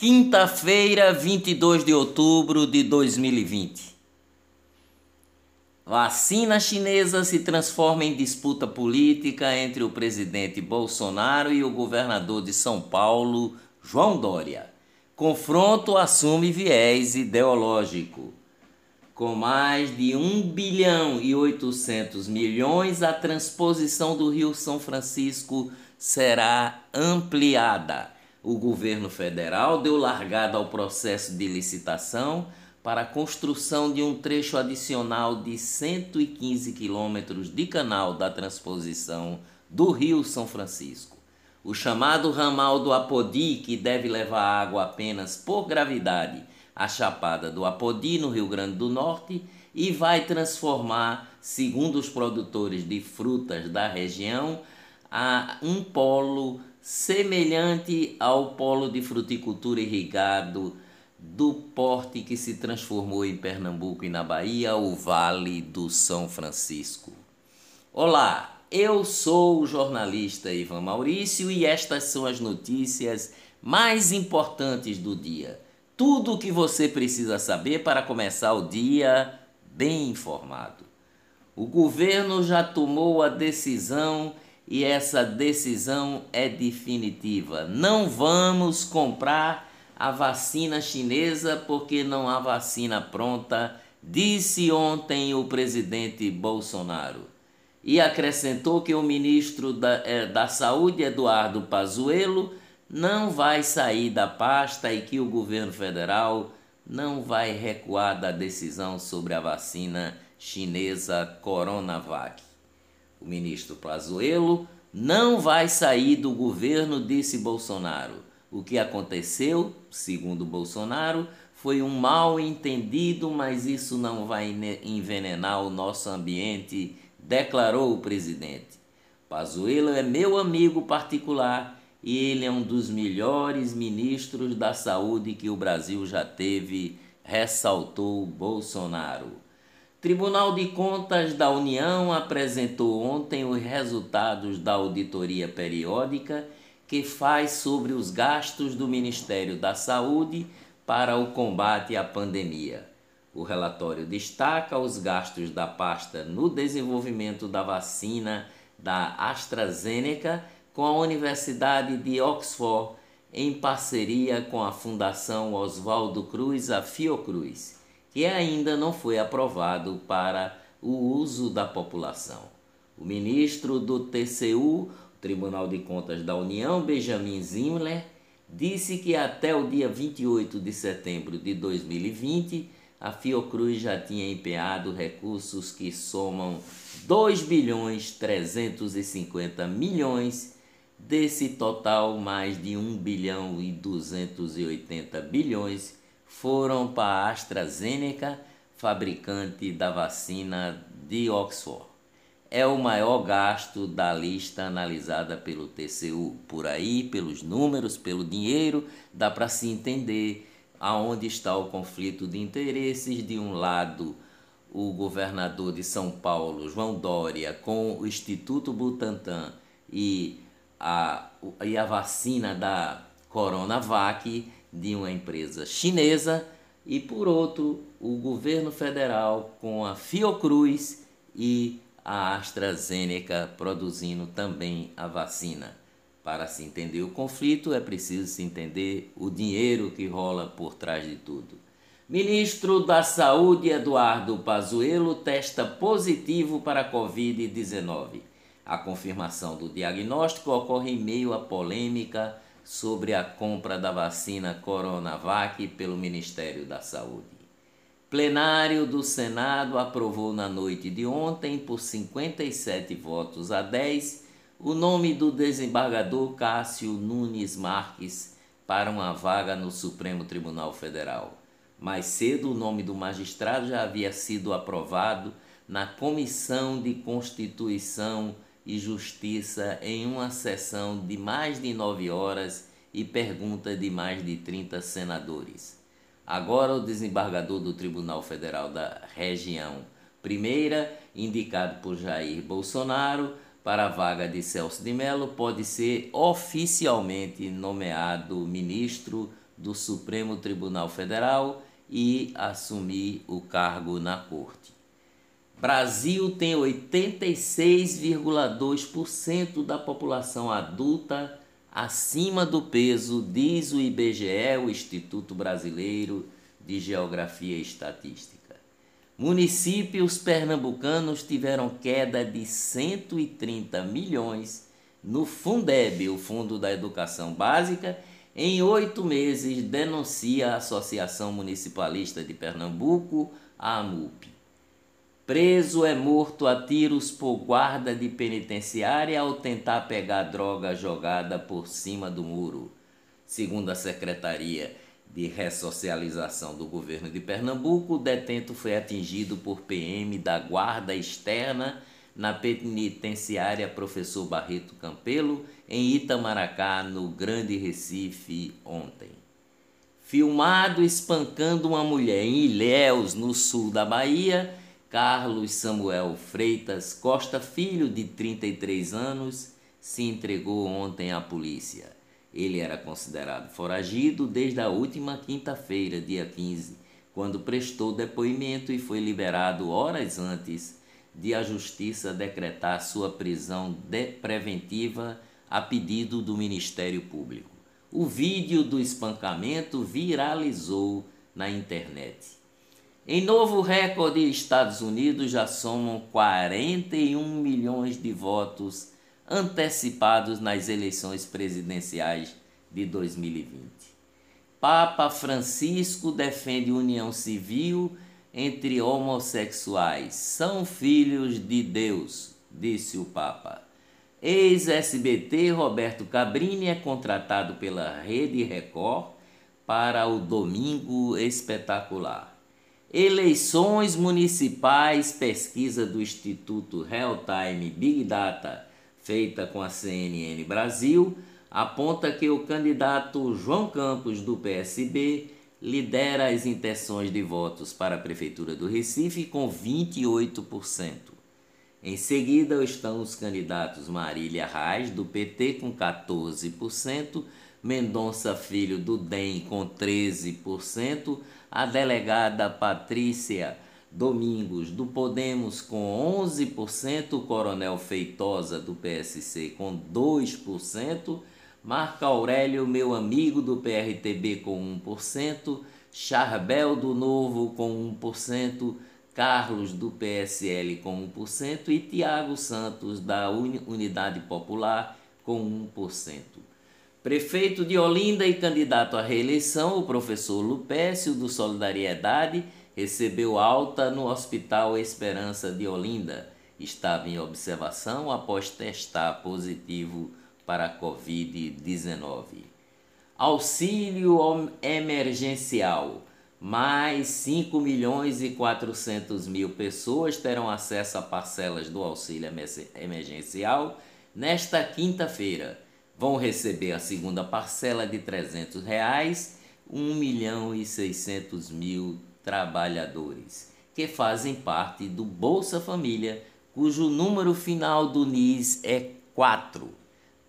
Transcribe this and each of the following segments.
Quinta-feira, 22 de outubro de 2020. Vacina chinesa se transforma em disputa política entre o presidente Bolsonaro e o governador de São Paulo, João Dória. Confronto assume viés ideológico. Com mais de 1 bilhão e 800 milhões, a transposição do Rio São Francisco será ampliada o governo federal deu largada ao processo de licitação para a construção de um trecho adicional de 115 quilômetros de canal da transposição do Rio São Francisco. O chamado ramal do Apodi, que deve levar água apenas por gravidade à Chapada do Apodi, no Rio Grande do Norte, e vai transformar, segundo os produtores de frutas da região, a um polo semelhante ao polo de fruticultura irrigado do porte que se transformou em Pernambuco e na Bahia, o Vale do São Francisco. Olá, eu sou o jornalista Ivan Maurício e estas são as notícias mais importantes do dia. Tudo o que você precisa saber para começar o dia bem informado. O governo já tomou a decisão e essa decisão é definitiva. Não vamos comprar a vacina chinesa porque não há vacina pronta, disse ontem o presidente Bolsonaro. E acrescentou que o ministro da, eh, da Saúde, Eduardo Pazuello, não vai sair da pasta e que o governo federal não vai recuar da decisão sobre a vacina chinesa Coronavac. O ministro Pazuello não vai sair do governo, disse Bolsonaro. O que aconteceu, segundo Bolsonaro, foi um mal entendido, mas isso não vai envenenar o nosso ambiente, declarou o presidente. Pazuello é meu amigo particular e ele é um dos melhores ministros da saúde que o Brasil já teve, ressaltou Bolsonaro. Tribunal de Contas da União apresentou ontem os resultados da auditoria periódica que faz sobre os gastos do Ministério da Saúde para o combate à pandemia. O relatório destaca os gastos da pasta no desenvolvimento da vacina da AstraZeneca com a Universidade de Oxford em parceria com a Fundação Oswaldo Cruz, a Fiocruz que ainda não foi aprovado para o uso da população. O ministro do TCU, Tribunal de Contas da União, Benjamin Zimler, disse que até o dia 28 de setembro de 2020, a Fiocruz já tinha empenhado recursos que somam 2 bilhões 350 milhões, desse total mais de 1 bilhão e 280 bilhões foram para a AstraZeneca, fabricante da vacina de Oxford. É o maior gasto da lista analisada pelo TCU. Por aí, pelos números, pelo dinheiro, dá para se entender aonde está o conflito de interesses. De um lado, o governador de São Paulo, João Dória, com o Instituto Butantan e a, e a vacina da Coronavac de uma empresa chinesa e por outro o governo federal com a Fiocruz e a AstraZeneca produzindo também a vacina. Para se entender o conflito é preciso se entender o dinheiro que rola por trás de tudo. Ministro da Saúde Eduardo Pazuello testa positivo para a Covid-19. A confirmação do diagnóstico ocorre em meio à polêmica sobre a compra da vacina Coronavac pelo Ministério da Saúde. Plenário do Senado aprovou na noite de ontem, por 57 votos a 10, o nome do desembargador Cássio Nunes Marques para uma vaga no Supremo Tribunal Federal. Mais cedo, o nome do magistrado já havia sido aprovado na Comissão de Constituição e Justiça em uma sessão de mais de nove horas e pergunta de mais de 30 senadores. Agora, o desembargador do Tribunal Federal da Região Primeira, indicado por Jair Bolsonaro para a vaga de Celso de Mello, pode ser oficialmente nomeado ministro do Supremo Tribunal Federal e assumir o cargo na corte. Brasil tem 86,2% da população adulta acima do peso, diz o IBGE, o Instituto Brasileiro de Geografia e Estatística. Municípios pernambucanos tiveram queda de 130 milhões no Fundeb, o Fundo da Educação Básica, em oito meses, denuncia a Associação Municipalista de Pernambuco, a AMUP. Preso é morto a tiros por guarda de penitenciária ao tentar pegar droga jogada por cima do muro. Segundo a Secretaria de Ressocialização do governo de Pernambuco, o detento foi atingido por PM da Guarda Externa na penitenciária Professor Barreto Campelo, em Itamaracá, no Grande Recife, ontem. Filmado espancando uma mulher em Ilhéus, no sul da Bahia, Carlos Samuel Freitas Costa Filho, de 33 anos, se entregou ontem à polícia. Ele era considerado foragido desde a última quinta-feira, dia 15, quando prestou depoimento e foi liberado horas antes de a Justiça decretar sua prisão de preventiva a pedido do Ministério Público. O vídeo do espancamento viralizou na internet. Em novo recorde, Estados Unidos já somam 41 milhões de votos antecipados nas eleições presidenciais de 2020. Papa Francisco defende união civil entre homossexuais. São filhos de Deus, disse o Papa. Ex-SBT Roberto Cabrini é contratado pela Rede Record para o Domingo Espetacular. Eleições municipais, pesquisa do Instituto Real Time Big Data, feita com a CNN Brasil, aponta que o candidato João Campos do PSB lidera as intenções de votos para a Prefeitura do Recife com 28%. Em seguida estão os candidatos Marília Reis, do PT, com 14%, Mendonça Filho, do DEM, com 13%, a delegada Patrícia Domingos, do Podemos, com 11%, o Coronel Feitosa, do PSC, com 2%, Marco Aurélio, meu amigo do PRTB com 1%, Charbel do Novo com 1%, Carlos do PSL com 1% e Tiago Santos da Unidade Popular com 1%. Prefeito de Olinda e candidato à reeleição, o professor Lupécio do Solidariedade recebeu alta no Hospital Esperança de Olinda. Estava em observação após testar positivo para a Covid-19. Auxílio emergencial. Mais 5 milhões e 400 mil pessoas terão acesso a parcelas do auxílio emergencial nesta quinta-feira. Vão receber a segunda parcela de 300 reais, 1 milhão e 600 mil trabalhadores, que fazem parte do Bolsa Família, cujo número final do NIS é 4.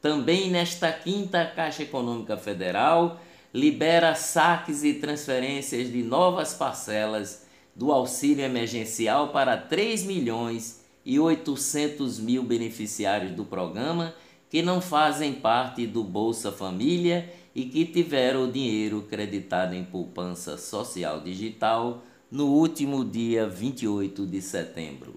Também nesta quinta, a Caixa Econômica Federal libera saques e transferências de novas parcelas do auxílio emergencial para 3 milhões e 800 mil beneficiários do programa que não fazem parte do Bolsa Família e que tiveram o dinheiro creditado em poupança social digital no último dia 28 de setembro.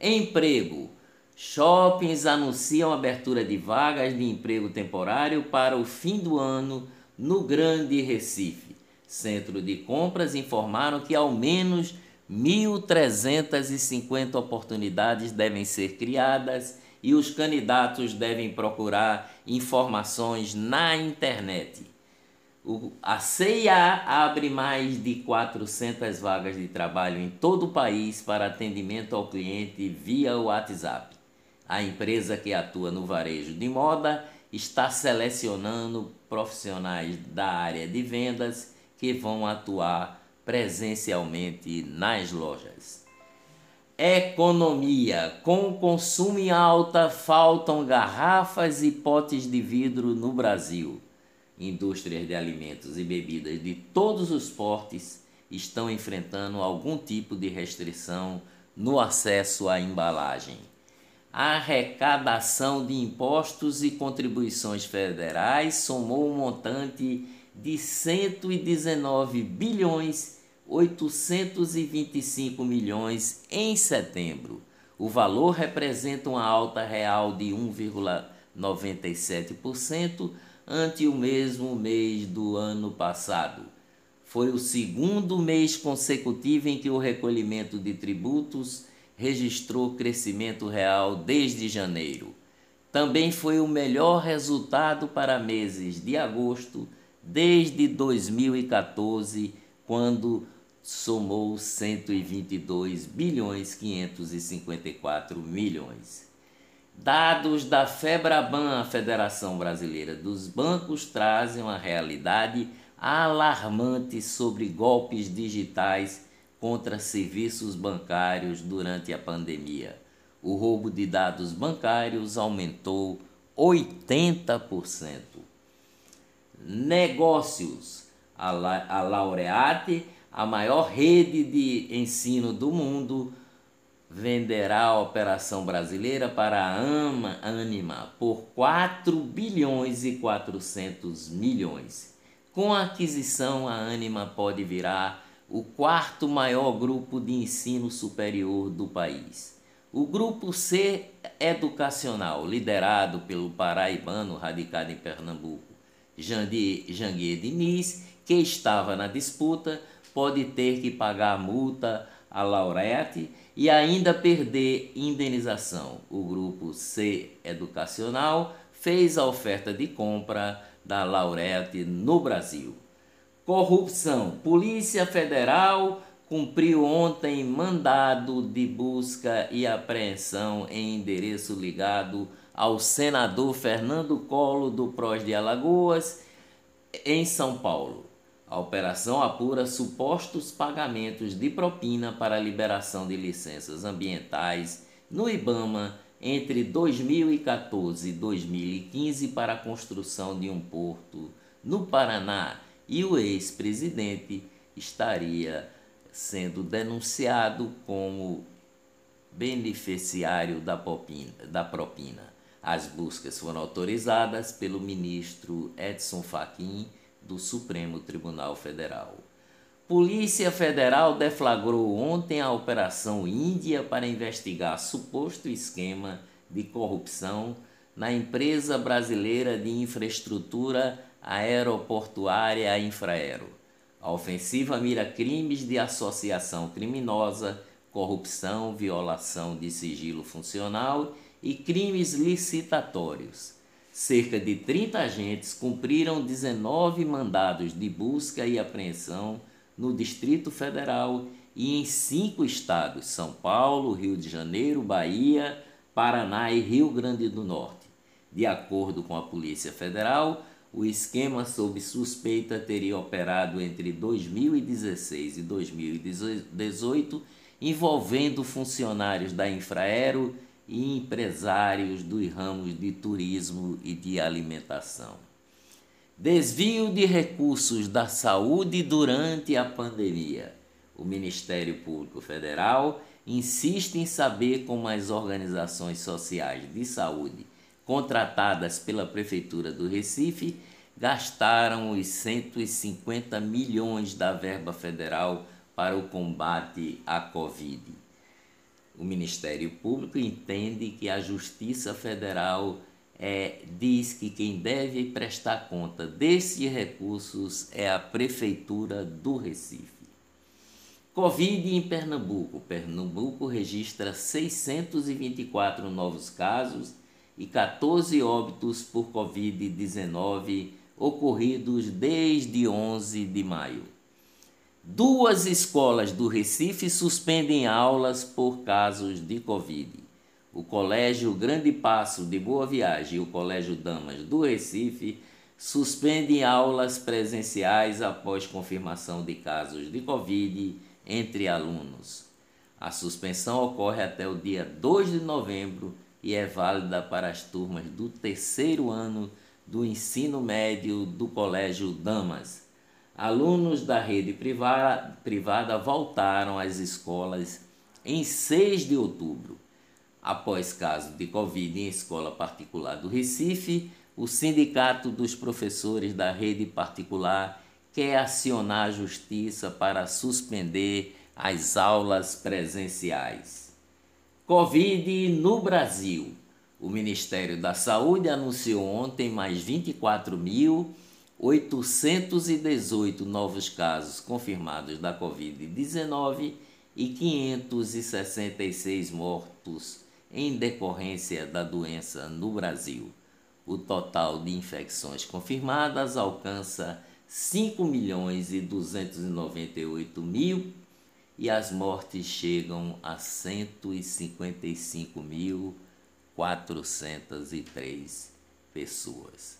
Emprego. Shoppings anunciam abertura de vagas de emprego temporário para o fim do ano no Grande Recife. Centro de compras informaram que ao menos 1.350 oportunidades devem ser criadas e os candidatos devem procurar informações na internet. O, a CIA abre mais de 400 vagas de trabalho em todo o país para atendimento ao cliente via WhatsApp. A empresa que atua no varejo de moda está selecionando profissionais da área de vendas que vão atuar presencialmente nas lojas. Economia. Com consumo em alta, faltam garrafas e potes de vidro no Brasil. indústrias de alimentos e bebidas de todos os portes estão enfrentando algum tipo de restrição no acesso à embalagem. A arrecadação de impostos e contribuições federais somou um montante de 119 bilhões 825 milhões em setembro. O valor representa uma alta real de 1,97% ante o mesmo mês do ano passado. Foi o segundo mês consecutivo em que o recolhimento de tributos registrou crescimento real desde janeiro. Também foi o melhor resultado para meses de agosto desde 2014, quando somou 122 bilhões 554 milhões. Dados da FEBRABAN, a Federação Brasileira dos Bancos, trazem uma realidade alarmante sobre golpes digitais contra serviços bancários durante a pandemia. O roubo de dados bancários aumentou 80%. Negócios. A, Laureate, a maior rede de ensino do mundo, venderá a operação brasileira para a AMA, Anima por 4 bilhões e 400 milhões. Com a aquisição, a Anima pode virar o quarto maior grupo de ensino superior do país. O grupo C Educacional, liderado pelo paraibano radicado em Pernambuco, Janguier Diniz, que estava na disputa, pode ter que pagar multa a Laureate e ainda perder indenização. O grupo C Educacional fez a oferta de compra da Laureate no Brasil. Corrupção. Polícia Federal cumpriu ontem mandado de busca e apreensão em endereço ligado ao senador Fernando Colo do Prós de Alagoas, em São Paulo. A operação apura supostos pagamentos de propina para liberação de licenças ambientais no IBAMA entre 2014 e 2015 para a construção de um porto no Paraná e o ex-presidente estaria sendo denunciado como beneficiário da propina, da propina. As buscas foram autorizadas pelo ministro Edson Fachin do Supremo Tribunal Federal. Polícia Federal deflagrou ontem a Operação Índia para investigar suposto esquema de corrupção na empresa brasileira de infraestrutura aeroportuária Infraero. A ofensiva mira crimes de associação criminosa, corrupção, violação de sigilo funcional e crimes licitatórios cerca de 30 agentes cumpriram 19 mandados de busca e apreensão no Distrito Federal e em cinco estados: São Paulo, Rio de Janeiro, Bahia, Paraná e Rio Grande do Norte. De acordo com a Polícia Federal, o esquema sob suspeita teria operado entre 2016 e 2018, envolvendo funcionários da Infraero e empresários dos ramos de turismo e de alimentação. Desvio de recursos da saúde durante a pandemia. O Ministério Público Federal insiste em saber como as organizações sociais de saúde contratadas pela Prefeitura do Recife gastaram os 150 milhões da verba federal para o combate à Covid o Ministério Público entende que a Justiça Federal é, diz que quem deve prestar conta desses recursos é a Prefeitura do Recife. Covid em Pernambuco. Pernambuco registra 624 novos casos e 14 óbitos por Covid-19 ocorridos desde 11 de maio. Duas escolas do Recife suspendem aulas por casos de Covid. O Colégio Grande Passo de Boa Viagem e o Colégio Damas do Recife suspendem aulas presenciais após confirmação de casos de Covid entre alunos. A suspensão ocorre até o dia 2 de novembro e é válida para as turmas do terceiro ano do ensino médio do Colégio Damas. Alunos da rede privada, privada voltaram às escolas em 6 de outubro. Após caso de Covid em escola particular do Recife, o Sindicato dos Professores da Rede Particular quer acionar a Justiça para suspender as aulas presenciais. Covid no Brasil. O Ministério da Saúde anunciou ontem mais 24.818 novos casos confirmados da Covid-19 e 566 mortos em decorrência da doença no Brasil. O total de infecções confirmadas alcança 5 milhões e 298 mil e as mortes chegam a 155.403 pessoas.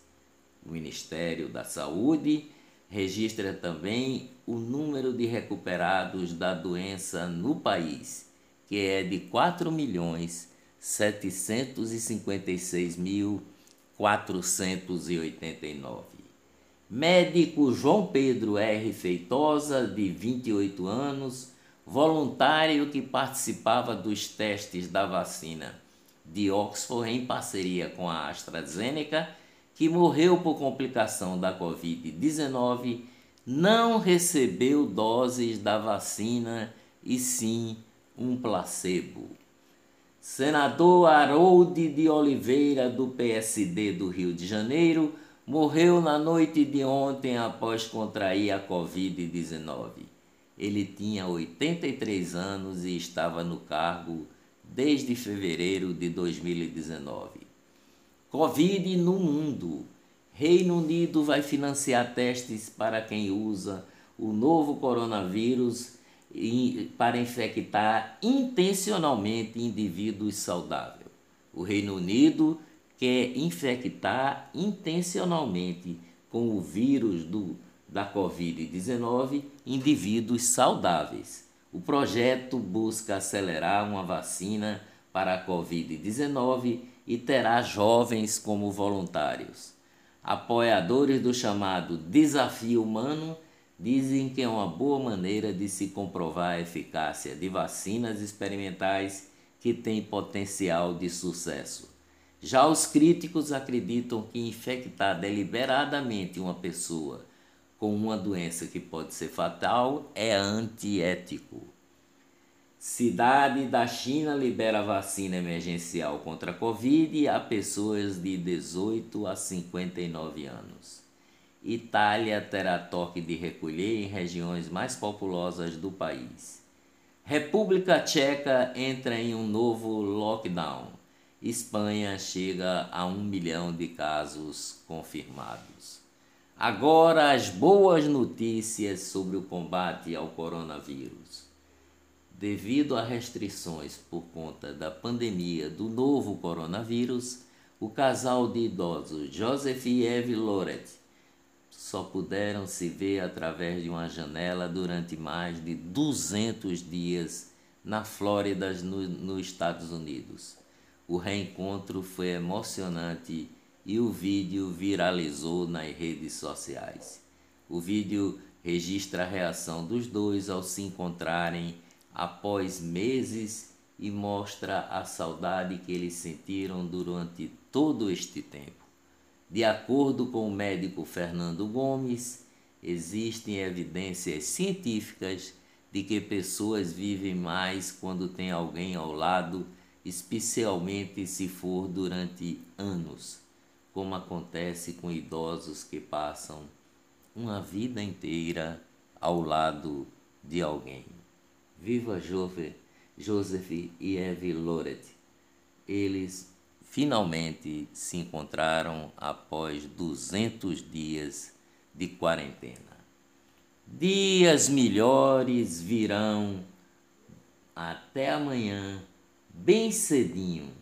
O Ministério da Saúde registra também o número de recuperados da doença no país, que é de 4 milhões 756.489. Médico João Pedro R. Feitosa, de 28 anos, voluntário que participava dos testes da vacina de Oxford em parceria com a AstraZeneca, que morreu por complicação da Covid-19, não recebeu doses da vacina e sim um placebo. Senador Harold de Oliveira, do PSD do Rio de Janeiro, morreu na noite de ontem após contrair a Covid-19. Ele tinha 83 anos e estava no cargo desde fevereiro de 2019. Covid no mundo. Reino Unido vai financiar testes para quem usa o novo coronavírus para infectar intencionalmente indivíduos saudáveis. O Reino Unido quer infectar intencionalmente com o vírus do, da Covid-19 indivíduos saudáveis. O projeto busca acelerar uma vacina para a Covid-19 e terá jovens como voluntários. Apoiadores do chamado Desafio Humano dizem que é uma boa maneira de se comprovar a eficácia de vacinas experimentais que têm potencial de sucesso. Já os críticos acreditam que infectar deliberadamente uma pessoa com uma doença que pode ser fatal é antiético. Cidade da China libera vacina emergencial contra a Covid a pessoas de 18 a 59 anos. Itália terá toque de recolher em regiões mais populosas do país. República Tcheca entra em um novo lockdown. Espanha chega a um milhão de casos confirmados. Agora, as boas notícias sobre o combate ao coronavírus. Devido a restrições por conta da pandemia do novo coronavírus, o casal de idosos Joseph e Eve Loret só puderam se ver através de uma janela durante mais de 200 dias na Flórida, no, nos Estados Unidos. O reencontro foi emocionante e o vídeo viralizou nas redes sociais. O vídeo registra a reação dos dois ao se encontrarem após meses e mostra a saudade que eles sentiram durante todo este tempo. De acordo com o médico Fernando Gomes, existem evidências científicas de que pessoas vivem mais quando tem alguém ao lado, especialmente se for durante anos, como acontece com idosos que passam uma vida inteira ao lado de alguém. Viva Joseph e Eve Loret. Eles finalmente se encontraram após 200 dias de quarentena. Dias melhores virão. Até amanhã, bem cedinho.